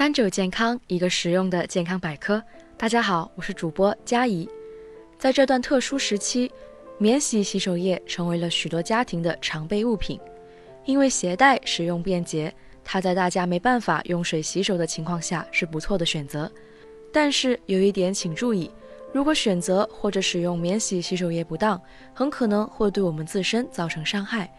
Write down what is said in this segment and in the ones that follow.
三九健康，一个实用的健康百科。大家好，我是主播佳怡。在这段特殊时期，免洗洗手液成为了许多家庭的常备物品，因为携带使用便捷，它在大家没办法用水洗手的情况下是不错的选择。但是有一点请注意，如果选择或者使用免洗洗手液不当，很可能会对我们自身造成伤害。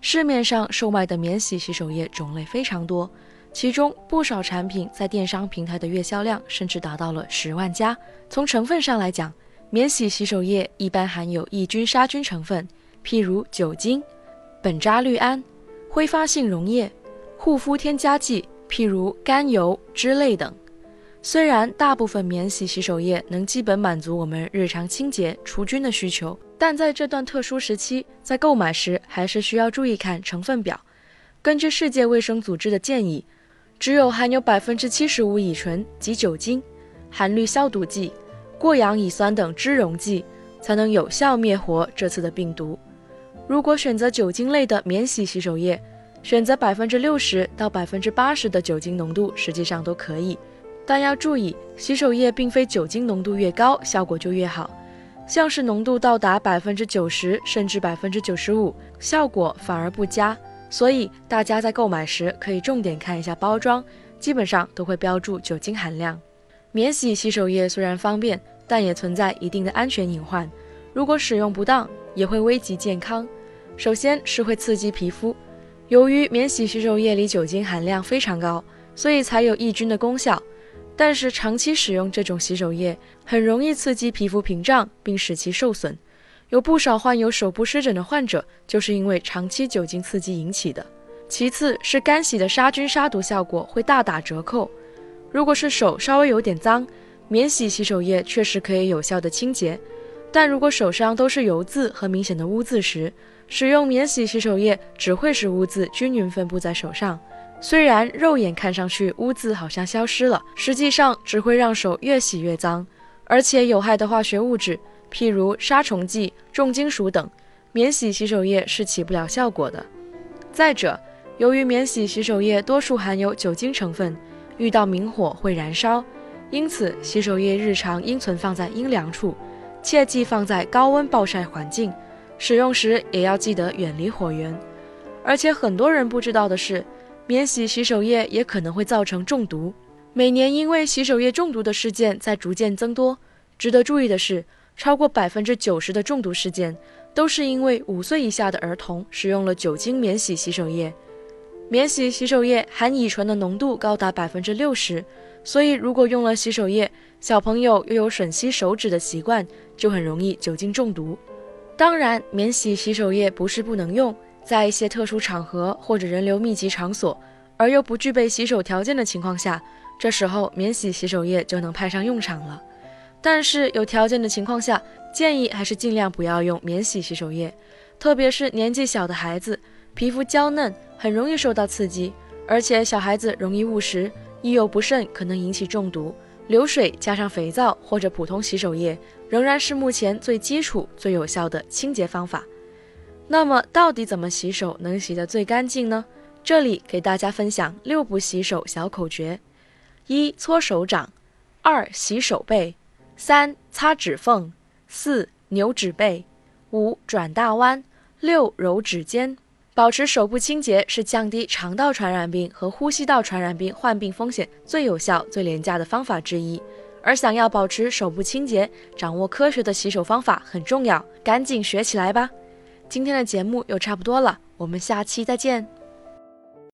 市面上售卖的免洗洗手液种类非常多。其中不少产品在电商平台的月销量甚至达到了十万加。从成分上来讲，免洗洗手液一般含有抑菌杀菌成分，譬如酒精、苯扎氯胺、挥发性溶液、护肤添加剂，譬如甘油、脂类等。虽然大部分免洗洗手液能基本满足我们日常清洁除菌的需求，但在这段特殊时期，在购买时还是需要注意看成分表。根据世界卫生组织的建议。只有含有百分之七十五乙醇及酒精、含氯消毒剂、过氧乙酸等脂溶剂，才能有效灭活这次的病毒。如果选择酒精类的免洗洗手液，选择百分之六十到百分之八十的酒精浓度，实际上都可以。但要注意，洗手液并非酒精浓度越高效果就越好，像是浓度到达百分之九十甚至百分之九十五，效果反而不佳。所以大家在购买时可以重点看一下包装，基本上都会标注酒精含量。免洗洗手液虽然方便，但也存在一定的安全隐患。如果使用不当，也会危及健康。首先是会刺激皮肤，由于免洗洗手液里酒精含量非常高，所以才有抑菌的功效。但是长期使用这种洗手液，很容易刺激皮肤屏障，并使其受损。有不少患有手部湿疹的患者，就是因为长期酒精刺激引起的。其次是干洗的杀菌杀毒效果会大打折扣。如果是手稍微有点脏，免洗洗手液确实可以有效的清洁。但如果手上都是油渍和明显的污渍时，使用免洗洗手液只会使污渍均匀分布在手上。虽然肉眼看上去污渍好像消失了，实际上只会让手越洗越脏，而且有害的化学物质。譬如杀虫剂、重金属等，免洗洗手液是起不了效果的。再者，由于免洗洗手液多数含有酒精成分，遇到明火会燃烧，因此洗手液日常应存放在阴凉处，切忌放在高温暴晒环境。使用时也要记得远离火源。而且很多人不知道的是，免洗洗手液也可能会造成中毒。每年因为洗手液中毒的事件在逐渐增多。值得注意的是。超过百分之九十的中毒事件都是因为五岁以下的儿童使用了酒精免洗洗手液。免洗洗手液含乙醇的浓度高达百分之六十，所以如果用了洗手液，小朋友又有吮吸手指的习惯，就很容易酒精中毒。当然，免洗洗手液不是不能用，在一些特殊场合或者人流密集场所，而又不具备洗手条件的情况下，这时候免洗洗手液就能派上用场了。但是有条件的情况下，建议还是尽量不要用免洗洗手液，特别是年纪小的孩子，皮肤娇嫩，很容易受到刺激，而且小孩子容易误食，一有不慎可能引起中毒。流水加上肥皂或者普通洗手液，仍然是目前最基础、最有效的清洁方法。那么，到底怎么洗手能洗得最干净呢？这里给大家分享六步洗手小口诀：一、搓手掌；二、洗手背。三擦指缝，四扭指背，五转大弯，六揉指尖。保持手部清洁是降低肠道传染病和呼吸道传染病患病风险最有效、最廉价的方法之一。而想要保持手部清洁，掌握科学的洗手方法很重要，赶紧学起来吧！今天的节目又差不多了，我们下期再见。